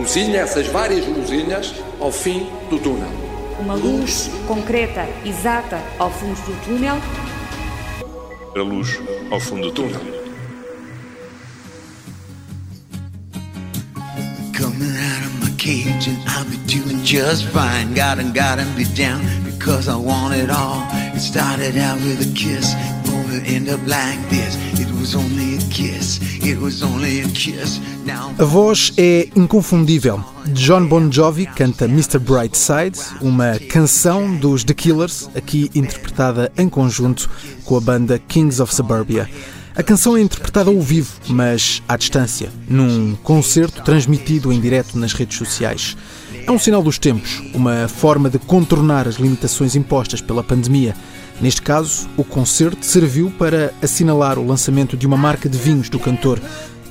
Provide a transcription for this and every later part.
luzinha, essas várias luzinhas, ao fim do túnel. Uma luz concreta, exata, ao fundo do túnel. A luz ao fundo do túnel. Coming out of my cage and I'll be doing just fine. Gotta, gotta be down because I want it all. It started out with a kiss, won't it end up like this? It a voz é inconfundível. John Bon Jovi canta Mr. Brightside, uma canção dos The Killers, aqui interpretada em conjunto com a banda Kings of Suburbia. A canção é interpretada ao vivo, mas à distância, num concerto transmitido em direto nas redes sociais. É um sinal dos tempos, uma forma de contornar as limitações impostas pela pandemia. Neste caso, o concerto serviu para assinalar o lançamento de uma marca de vinhos do cantor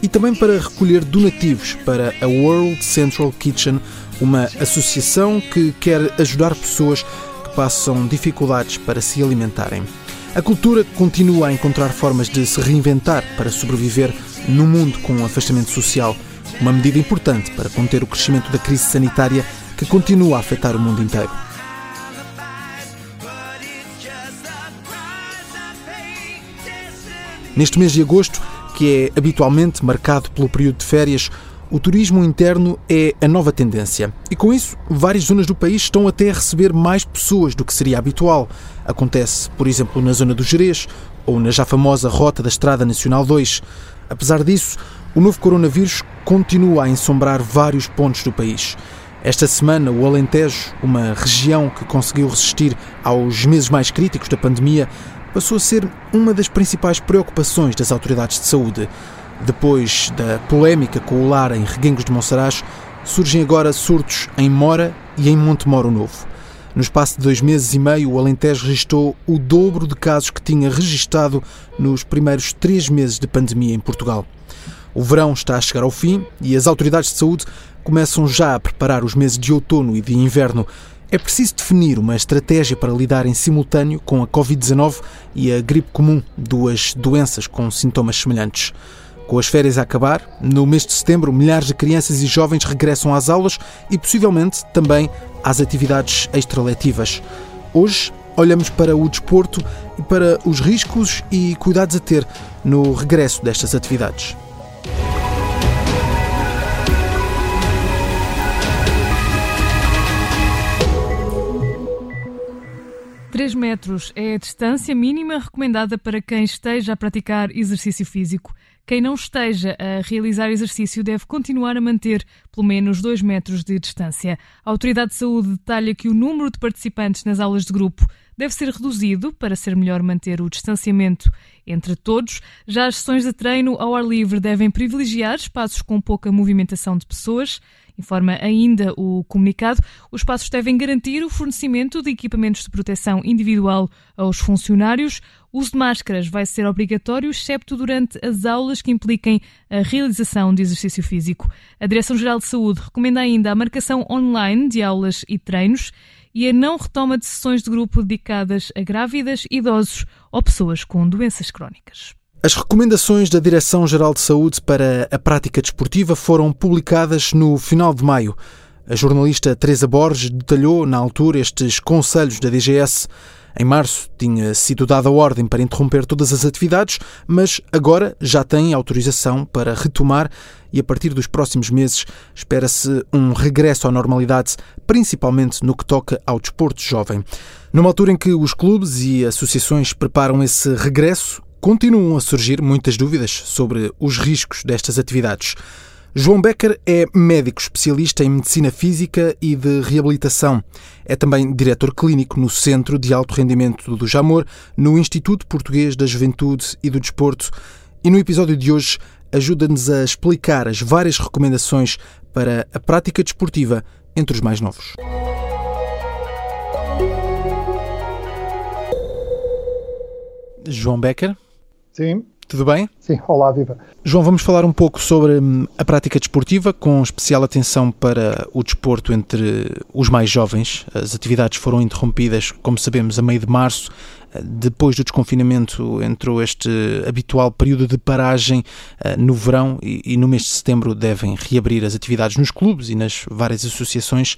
e também para recolher donativos para a World Central Kitchen, uma associação que quer ajudar pessoas que passam dificuldades para se alimentarem. A cultura continua a encontrar formas de se reinventar para sobreviver num mundo com um afastamento social, uma medida importante para conter o crescimento da crise sanitária que continua a afetar o mundo inteiro. Neste mês de agosto, que é habitualmente marcado pelo período de férias, o turismo interno é a nova tendência. E com isso, várias zonas do país estão até a receber mais pessoas do que seria habitual. Acontece, por exemplo, na zona do Jerez ou na já famosa Rota da Estrada Nacional 2. Apesar disso, o novo coronavírus continua a ensombrar vários pontos do país. Esta semana, o Alentejo, uma região que conseguiu resistir aos meses mais críticos da pandemia, passou a ser uma das principais preocupações das autoridades de saúde. Depois da polémica com o lar em Reguengos de Monsaraz, surgem agora surtos em Mora e em Montemoro Novo. No espaço de dois meses e meio, o Alentejo registrou o dobro de casos que tinha registado nos primeiros três meses de pandemia em Portugal. O verão está a chegar ao fim e as autoridades de saúde começam já a preparar os meses de outono e de inverno. É preciso definir uma estratégia para lidar em simultâneo com a Covid-19 e a gripe comum, duas doenças com sintomas semelhantes. Com as férias a acabar, no mês de setembro, milhares de crianças e jovens regressam às aulas e possivelmente também às atividades extraletivas. Hoje olhamos para o desporto e para os riscos e cuidados a ter no regresso destas atividades. 3 metros é a distância mínima recomendada para quem esteja a praticar exercício físico. Quem não esteja a realizar exercício deve continuar a manter pelo menos 2 metros de distância. A Autoridade de Saúde detalha que o número de participantes nas aulas de grupo deve ser reduzido para ser melhor manter o distanciamento entre todos. Já as sessões de treino ao ar livre devem privilegiar espaços com pouca movimentação de pessoas. Informa ainda o comunicado, os espaços devem garantir o fornecimento de equipamentos de proteção individual aos funcionários. O uso de máscaras vai ser obrigatório, excepto durante as aulas que impliquem a realização de exercício físico. A Direção-Geral de Saúde recomenda ainda a marcação online de aulas e treinos e a não retoma de sessões de grupo dedicadas a grávidas, idosos ou pessoas com doenças crónicas. As recomendações da Direção-Geral de Saúde para a prática desportiva foram publicadas no final de maio. A jornalista Teresa Borges detalhou, na altura, estes conselhos da DGS. Em março tinha sido dada ordem para interromper todas as atividades, mas agora já tem autorização para retomar e a partir dos próximos meses espera-se um regresso à normalidade, principalmente no que toca ao desporto jovem. Numa altura em que os clubes e associações preparam esse regresso, continuam a surgir muitas dúvidas sobre os riscos destas atividades. João Becker é médico especialista em medicina física e de reabilitação. É também diretor clínico no Centro de Alto Rendimento do Jamor, no Instituto Português da Juventude e do Desporto. E no episódio de hoje ajuda-nos a explicar as várias recomendações para a prática desportiva entre os mais novos. João Becker. Sim. Tudo bem? Sim, olá, viva. João, vamos falar um pouco sobre hum, a prática desportiva, com especial atenção para o desporto entre os mais jovens. As atividades foram interrompidas, como sabemos, a meio de março, Depois do desconfinamento entrou este habitual período de paragem no verão e no mês de setembro devem reabrir as atividades nos clubes e nas várias associações.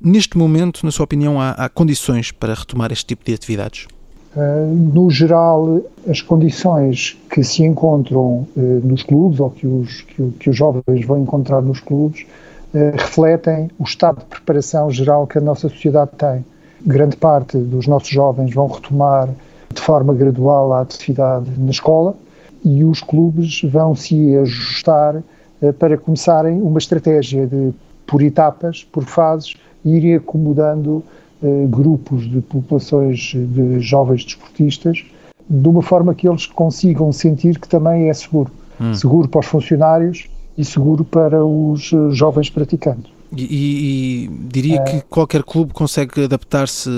Neste momento, na sua opinião, há, há condições para retomar este tipo de atividades? No geral, as condições que se encontram nos clubes ou que os, que, que os jovens vão encontrar nos clubes eh, refletem o estado de preparação geral que a nossa sociedade tem. Grande parte dos nossos jovens vão retomar de forma gradual a atividade na escola e os clubes vão se ajustar para começarem uma estratégia de, por etapas, por fases, irem acomodando grupos de populações de jovens desportistas de uma forma que eles consigam sentir que também é seguro. Hum. Seguro para os funcionários, e seguro para os eh, jovens praticantes. E, e, diria é. que qualquer clube consegue adaptar-se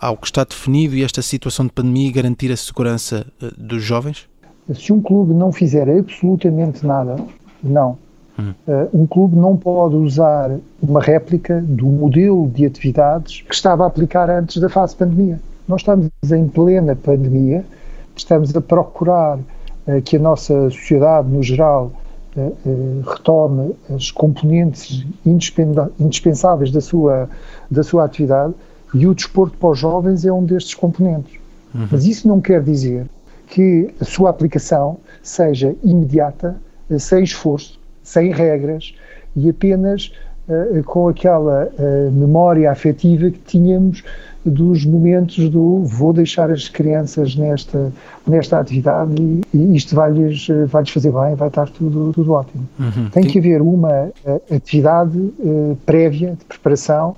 ao que está definido e esta situação de pandemia e garantir a segurança eh, dos jovens? Se um clube não fizer absolutamente nada, não. Hum. Uh, um clube não pode usar uma réplica do modelo de atividades que estava a aplicar antes da fase de pandemia. Nós estamos em plena pandemia, estamos a procurar uh, que a nossa sociedade, no geral, eh, retome as componentes indispensáveis da sua, da sua atividade e o desporto para os jovens é um destes componentes. Uhum. Mas isso não quer dizer que a sua aplicação seja imediata, sem esforço, sem regras e apenas uh, com aquela uh, memória afetiva que tínhamos dos momentos do vou deixar as crianças nesta, nesta atividade e, e isto vai-lhes vai fazer bem, vai estar tudo, tudo ótimo. Uhum. Tem que haver uma atividade uh, prévia de preparação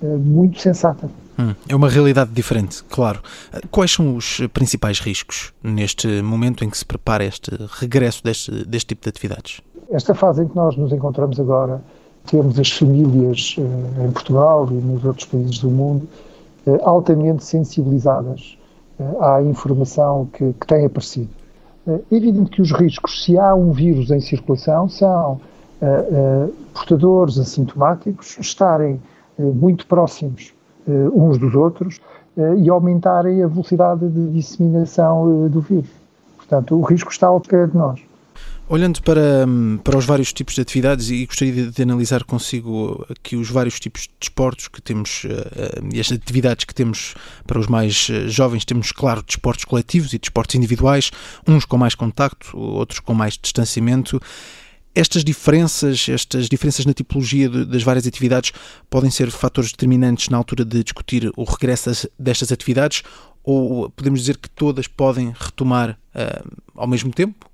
muito sensata. Hum, é uma realidade diferente, claro. Quais são os principais riscos neste momento em que se prepara este regresso deste, deste tipo de atividades? Esta fase em que nós nos encontramos agora, temos as famílias em Portugal e nos outros países do mundo eh, altamente sensibilizadas eh, à informação que, que tem aparecido. É evidente que os riscos, se há um vírus em circulação, são portadores assintomáticos estarem muito próximos uns dos outros e aumentarem a velocidade de disseminação do vírus. Portanto, o risco está ao pé de nós. Olhando para, para os vários tipos de atividades, e gostaria de, de analisar consigo aqui os vários tipos de desportos que temos uh, e as atividades que temos para os mais eh, jovens, temos, claro, desportos coletivos e desportos individuais, uns com mais contacto, outros com mais distanciamento. Estas diferenças, estas diferenças na tipologia de, das várias atividades podem ser fatores determinantes na altura de discutir o regresso destas atividades ou podemos dizer que todas podem retomar uh, ao mesmo tempo?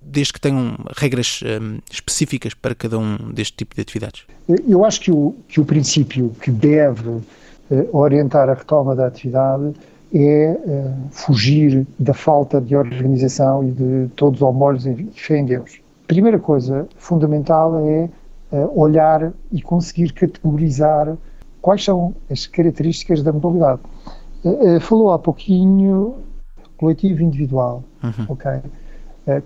Desde que tenham regras um, específicas para cada um deste tipo de atividades? Eu acho que o, que o princípio que deve uh, orientar a retoma da atividade é uh, fugir da falta de organização e de todos os molhos em fé em Deus. Primeira coisa fundamental é uh, olhar e conseguir categorizar quais são as características da modalidade. falou há pouquinho coletivo individual, uhum. ok?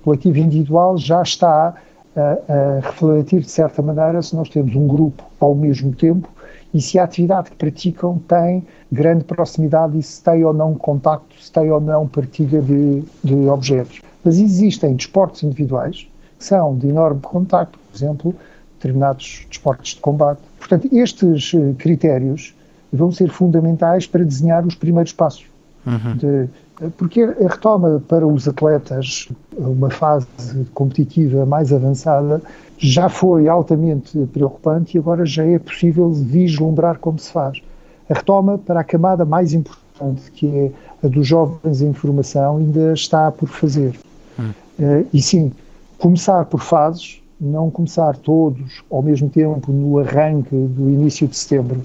Coletivo individual já está a, a, refletir, de certa maneira, se nós temos um grupo ao mesmo tempo e se a atividade que praticam tem grande proximidade e se tem ou não contacto, se tem ou não partilha de, de objetos. Mas existem desportos individuais que são de enorme contacto, por exemplo, determinados desportos de combate. Portanto, estes eh, critérios vão ser fundamentais para desenhar os primeiros passos uhum. de porque a retoma para os atletas, uma fase competitiva mais avançada, já foi altamente preocupante e agora já é possível vislumbrar como se faz. A retoma para a camada mais importante, que é a dos jovens em formação, ainda está por fazer. Hum. Uh, e sim, começar por fases, não começar todos ao mesmo tempo no arranque do início de setembro.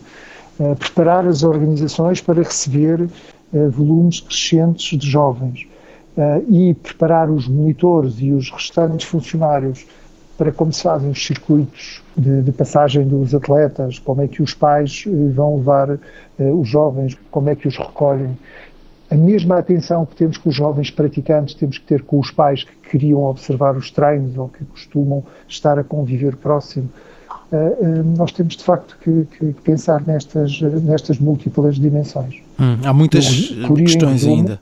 Uh, preparar as organizações para receber eh, volumes crescentes de jovens eh, e preparar os monitores e os restantes funcionários para como se fazem os circuitos de, de, passagem dos atletas, como é que os pais eh, vão levar uh, os jovens, como é que os recolhem. A mesma atenção que temos com os jovens praticantes temos que ter com os pais que queriam observar os treinos ou que costumam estar a conviver próximo. Nós temos de facto que, que, pensar nestas, nestas múltiplas dimensões. Hum, há muitas eu, questões resumo, ainda.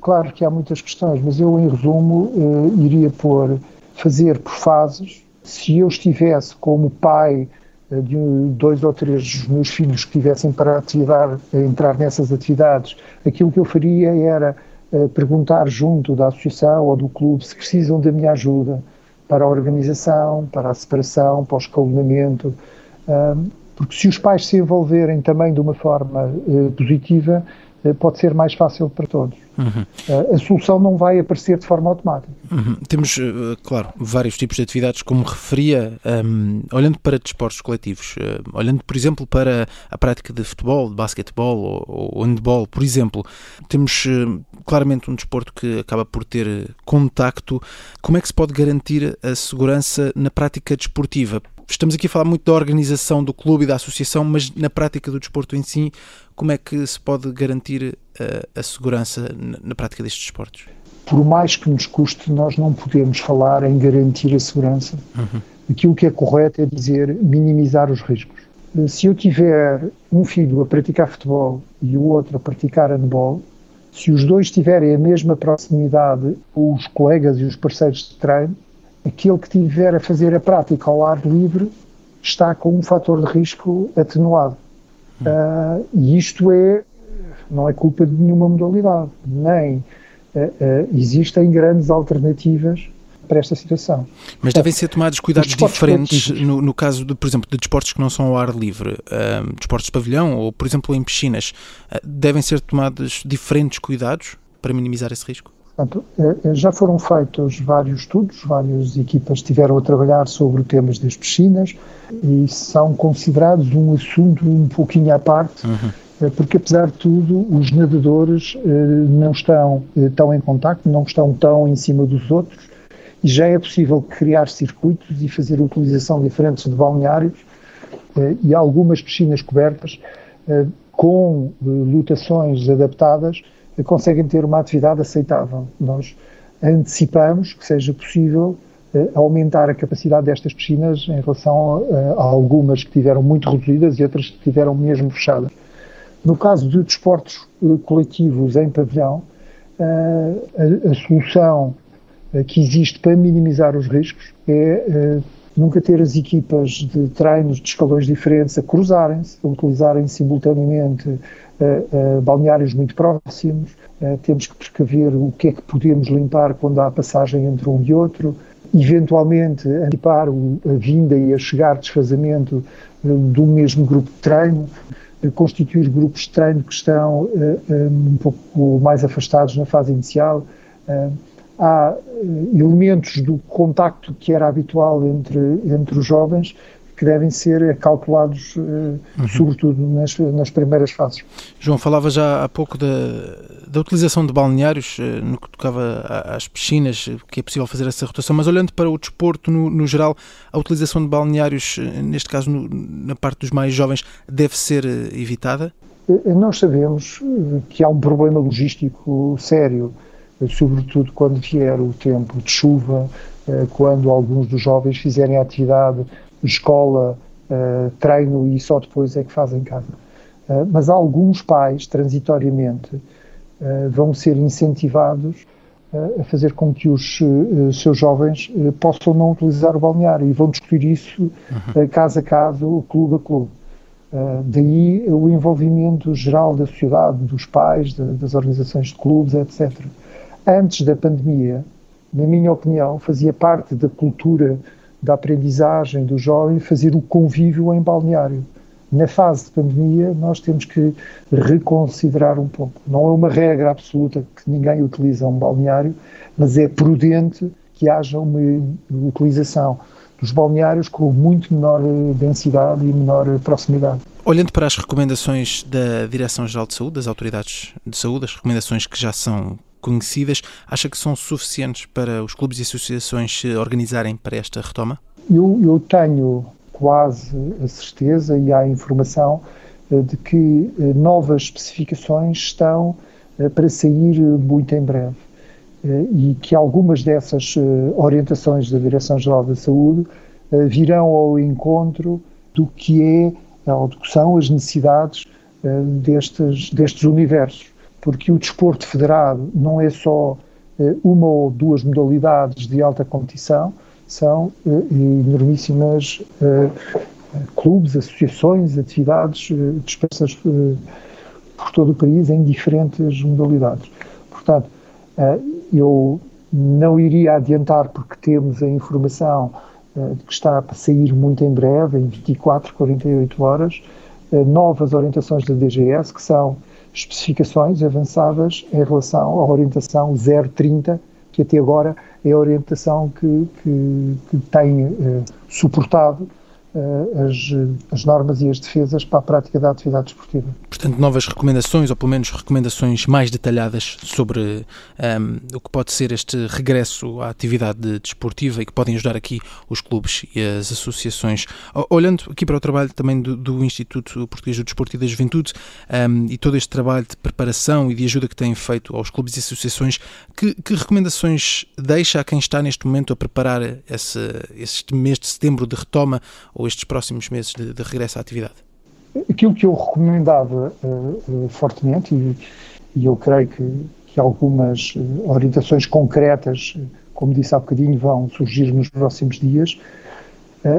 Claro que há muitas questões, mas eu, em resumo, iria pôr fazer por fases. Se eu estivesse como pai de dois ou três dos meus filhos que tivessem para ativar, entrar nessas atividades, aquilo que eu faria era uh, perguntar junto da associação ou do clube se precisam da minha ajuda para a organização, para a separação, para o escalonamento, porque se os pais se envolverem também de uma forma uh, positiva, pode ser mais fácil para todos. Uhum. A solução não vai aparecer de forma automática. Uhum. Temos, eh, claro, vários tipos de atividades, como referia, um, olhando para desportos coletivos, uh, olhando, por exemplo, para a prática de futebol, de basquetebol ou, ou handball, por exemplo, temos uh, claramente um desporto que acaba por ter contacto. Como é que se pode garantir a segurança na prática desportiva? Estamos aqui a falar muito da organização do clube e da associação, mas na prática do desporto em si, como é que se pode garantir a, eh, a segurança na, na prática destes desportos? Por mais que nos custe, nós não podemos falar em garantir a segurança. Uhum. Aquilo que é correto é dizer minimizar os riscos. Eh, se eu tiver um filho a praticar futebol e o outro a praticar handball, se os dois tiverem a mesma proximidade, os colegas e os parceiros de treino, aquele que tiver a fazer a prática ao ar livre está com um fator de risco atenuado. Uh, e isto é, não é culpa de nenhuma modalidade, nem uh, existem grandes alternativas para esta situação. Mas devem ser tomados cuidados diferentes no, no, caso, de, por exemplo, de desportos que não são ao ar livre, uh, desportos de pavilhão ou, por exemplo, em piscinas. Uh, devem ser tomados diferentes cuidados para minimizar esse risco? Portanto, já foram feitos vários estudos, várias equipas estiveram a trabalhar sobre temas das piscinas e são considerados um assunto um pouquinho à parte, uhum. porque apesar de tudo os nadadores não estão tão em contacto, não estão tão em cima dos outros e já é possível criar circuitos e fazer utilização diferentes de balneários e algumas piscinas cobertas com lotações adaptadas conseguem ter uma atividade aceitável. Nós antecipamos que seja possível uh, aumentar a capacidade destas piscinas em relação a, a, algumas que tiveram muito reduzidas e outras que tiveram mesmo fechadas. No caso de desportos uh, coletivos em pavilhão, a, a, solução que existe para minimizar os riscos é nunca ter as equipas de treinos de escalões diferentes a cruzarem-se, a utilizarem simultaneamente balneários muito próximos, uh, temos que precaver o que é que podemos limpar quando há passagem entre um e outro, eventualmente antecipar a vinda e a chegar desfazamento do mesmo grupo de treino, constituir grupos de treino que estão um pouco mais afastados na fase inicial. Há elementos do contacto que era habitual entre, entre os jovens que devem ser calculados, eh, uhum. sobretudo nas, nas, primeiras fases. João, falava já há pouco da, da utilização de balneários, eh, no que tocava às piscinas, que é possível fazer essa rotação, mas olhando para o desporto no, no geral, a utilização de balneários, eh, neste caso no, na parte dos mais jovens, deve ser evitada? Nós sabemos que há um problema logístico sério, sobretudo quando vier o tempo de chuva, quando alguns dos jovens fizerem atividade escola, uh, treino e só depois é que fazem casa. Uh, mas alguns pais, transitoriamente, uh, vão ser incentivados a fazer com que os seus jovens possam não utilizar o balneário e vão discutir isso uhum. caso a caso, clube a clube. daí o envolvimento geral da sociedade, dos pais, de, das organizações de clubes, etc. Antes da pandemia, na minha opinião, fazia parte da cultura da aprendizagem do jovem fazer o convívio em balneário. Na fase de pandemia, nós temos que reconsiderar um pouco. Não é uma regra absoluta que ninguém utiliza um balneário, mas é prudente que haja uma utilização dos balneários com muito menor densidade e menor proximidade. Olhando para as recomendações da Direção-Geral de Saúde, das autoridades de saúde, as recomendações que já são conhecidas, acha que são suficientes para os clubes e associações se organizarem para esta retoma? Eu, eu tenho quase a certeza e há informação eh, de que eh, novas especificações estão eh, para sair muito em breve e que algumas dessas orientações da Direção-Geral da Saúde virão ao encontro do que é ou do são as necessidades destes, destes universos. Porque o desporto federado não é só uma ou duas modalidades de alta competição, são enormíssimas clubes, associações, atividades dispersas por todo o país em diferentes modalidades. Portanto, eu não iria adiantar porque temos a informação que está para sair muito em breve, em 24, 48 horas, novas orientações da DGS, que são especificações avançadas em relação à orientação 030, que até agora é a orientação que, que, que tem uh, suportado eh, as, as, normas e as defesas para a prática da atividade desportiva. Portanto, novas recomendações, ou pelo menos recomendações mais detalhadas sobre um, ehm, o que pode ser este regresso à atividade desportiva e que podem ajudar aqui os clubes e as associações. Olhando aqui para o trabalho também do, do Instituto Português do Desporto e da Juventude um, ehm, e todo este trabalho de preparação e de ajuda que têm feito aos clubes e associações, que, que recomendações deixa a quem está neste momento a preparar esse, este mês de setembro de retoma ou estes próximos meses de, de regresso à atividade? Aquilo que eu recomendava uh, uh, fortemente, e, e, eu creio que, que algumas uh, orientações concretas, como disse há bocadinho, vão surgir nos próximos dias,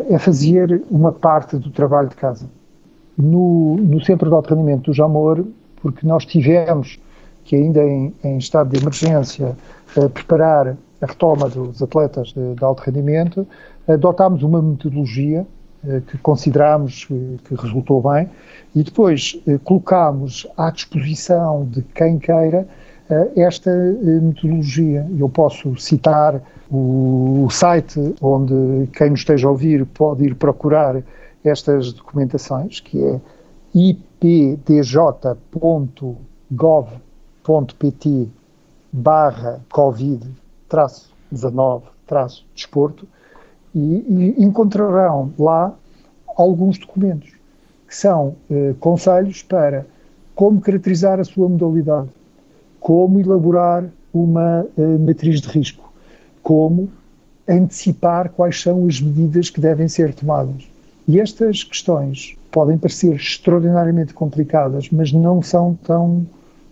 é fazer uma parte do trabalho de casa. No, no Centro de Alto Rendimento do Jamor, porque nós tivemos que ainda em, em estado de emergência preparar a retoma dos atletas de, de alto rendimento, adotámos uma metodologia eh, que consideramos que resultou bem e depois eh, colocámos à disposição de quem queira eh, esta metodologia. Eu posso citar o site onde quem nos esteja a ouvir pode ir procurar estas documentações, que é ipdj.gov.pt barra covid-19 desporto e, e encontrarão lá alguns documentos que são eh, conselhos para como caracterizar a sua modalidade, como elaborar uma eh, matriz de risco, como antecipar quais são as medidas que devem ser tomadas. E estas questões podem parecer extraordinariamente complicadas, mas não são tão,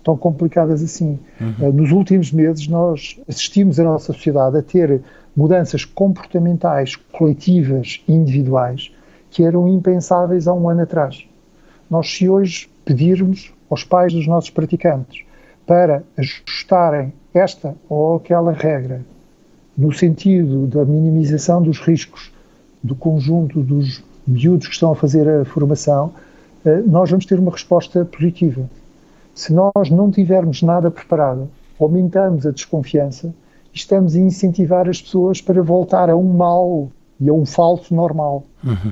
tão complicadas assim. Uhum. Eh, nos últimos meses, nós assistimos a nossa sociedade a ter mudanças comportamentais coletivas e individuais que eram impensáveis há um ano atrás. Nós, se hoje pedirmos aos pais dos nossos praticantes para ajustarem esta ou aquela regra no sentido da minimização dos riscos do conjunto dos miúdos que estão a fazer a formação, eh, nós vamos ter uma resposta positiva. Se nós não tivermos nada preparado, aumentamos a desconfiança estamos a incentivar as pessoas para voltar a um mal e a um falso normal. Uhum.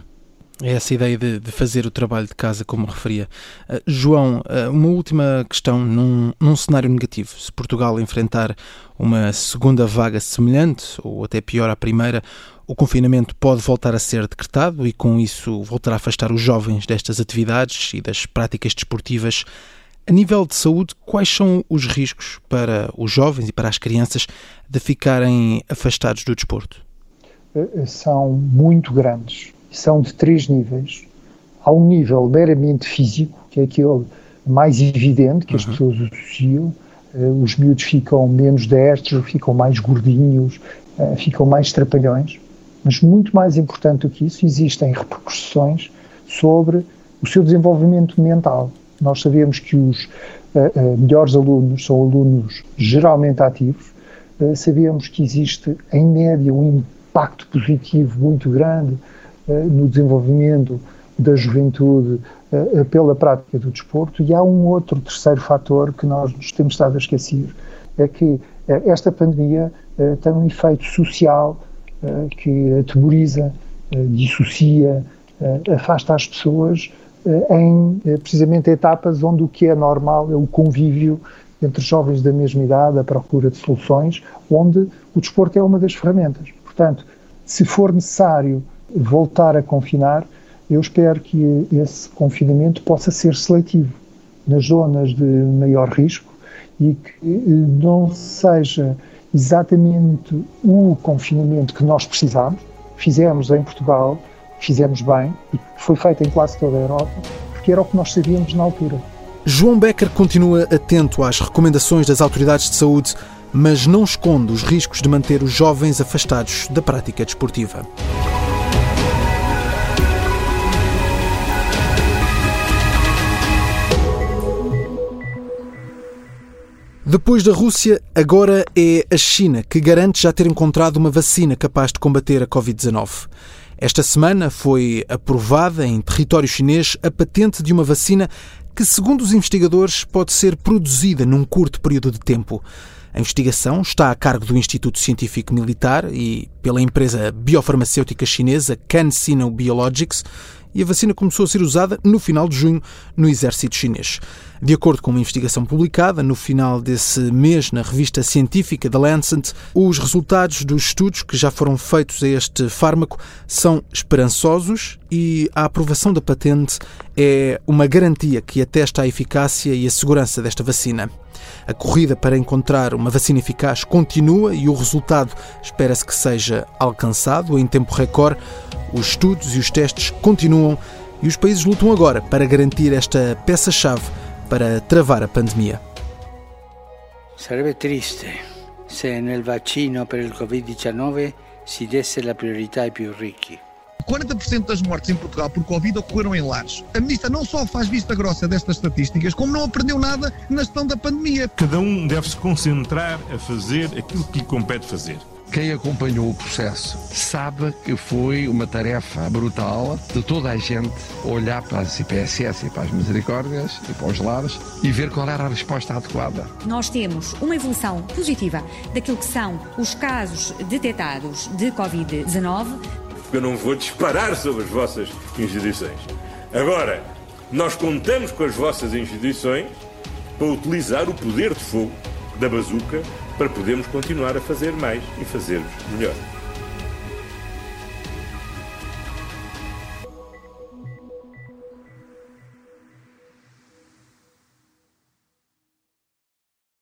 É essa ideia de, de, fazer o trabalho de casa, como referia. Uh, João, uh, uma última questão. Num, num, cenário negativo, se Portugal enfrentar uma segunda vaga semelhante, ou até pior à primeira, o confinamento pode voltar a ser decretado e, com isso, voltar a afastar os jovens destas atividades e das práticas desportivas a nível de saúde, quais são os riscos para os jovens e para as crianças de ficarem afastados do desporto? Eh, eh, são muito grandes. São de três níveis. Há um nível meramente físico, que é aquele mais evidente que uhum. as pessoas associam. Eh, os miúdos ficam menos destros, ficam mais gordinhos, ficam mais trapalhões. Mas muito mais importante do que isso, existem repercussões sobre o seu desenvolvimento mental nós sabemos que os uh, melhores alunos são alunos geralmente ativos. Uh, sabemos que existe, em média, um impacto positivo muito grande no desenvolvimento da juventude pela prática do desporto. E há um outro terceiro fator que nós nos temos estado a esquecer: é que esta pandemia tem um efeito social que atemoriza, dissocia, afasta as pessoas em eh, precisamente etapas onde o que é normal é o convívio entre jovens da mesma idade, a procura de soluções, onde o desporto é uma das ferramentas. Portanto, se for necessário voltar a confinar, eu espero que esse confinamento possa ser seletivo nas zonas de maior risco e que eh, não seja exatamente o confinamento que nós precisamos, fizemos em Portugal, fizemos bem e foi feito em quase toda a Europa, porque era o que nós sabíamos na altura. João Becker continua atento às recomendações das autoridades de saúde, mas não esconde os riscos de manter os jovens afastados da prática desportiva. Depois da Rússia, agora é a China que garante já ter encontrado uma vacina capaz de combater a Covid-19. Esta semana foi aprovada em território chinês a patente de uma vacina que, segundo os investigadores, pode ser produzida num curto período de tempo. A investigação está a cargo do Instituto Científico Militar e pela empresa biofarmacêutica chinesa CanSino Biologics e a vacina começou a ser usada no final de junho no exército chinês. De acordo com uma investigação publicada no final desse mês na revista científica The Lancet, os resultados dos estudos que já foram feitos a este fármaco são esperançosos e a aprovação da patente é uma garantia que atesta a eficácia e a segurança desta vacina. A corrida para encontrar uma vacina eficaz continua e o resultado espera-se que seja alcançado em tempo recorde. Os estudos e os testes continuam e os países lutam agora para garantir esta peça-chave para travar a pandemia. Sarebbe triste se nel vaccino per il Covid-19 si desse la priorità ai più. 40% das mortes em Portugal por Covid ocorreram em lares. A ministra não só faz vista grossa destas estatísticas, como não aprendeu nada na gestão da pandemia. Cada um deve se concentrar a fazer aquilo que lhe compete fazer. Quem acompanhou o processo sabe que foi uma tarefa brutal de toda a gente olhar para as IPSS e para as misericórdias e para os lares e ver qual era a resposta adequada. Nós temos uma evolução positiva daquilo que são os casos detectados de Covid-19 eu não vou disparar sobre as vossas instituições. Agora, nós contamos com as vossas instituições para utilizar o poder de fogo da bazuca para podermos continuar a fazer mais e fazer melhor.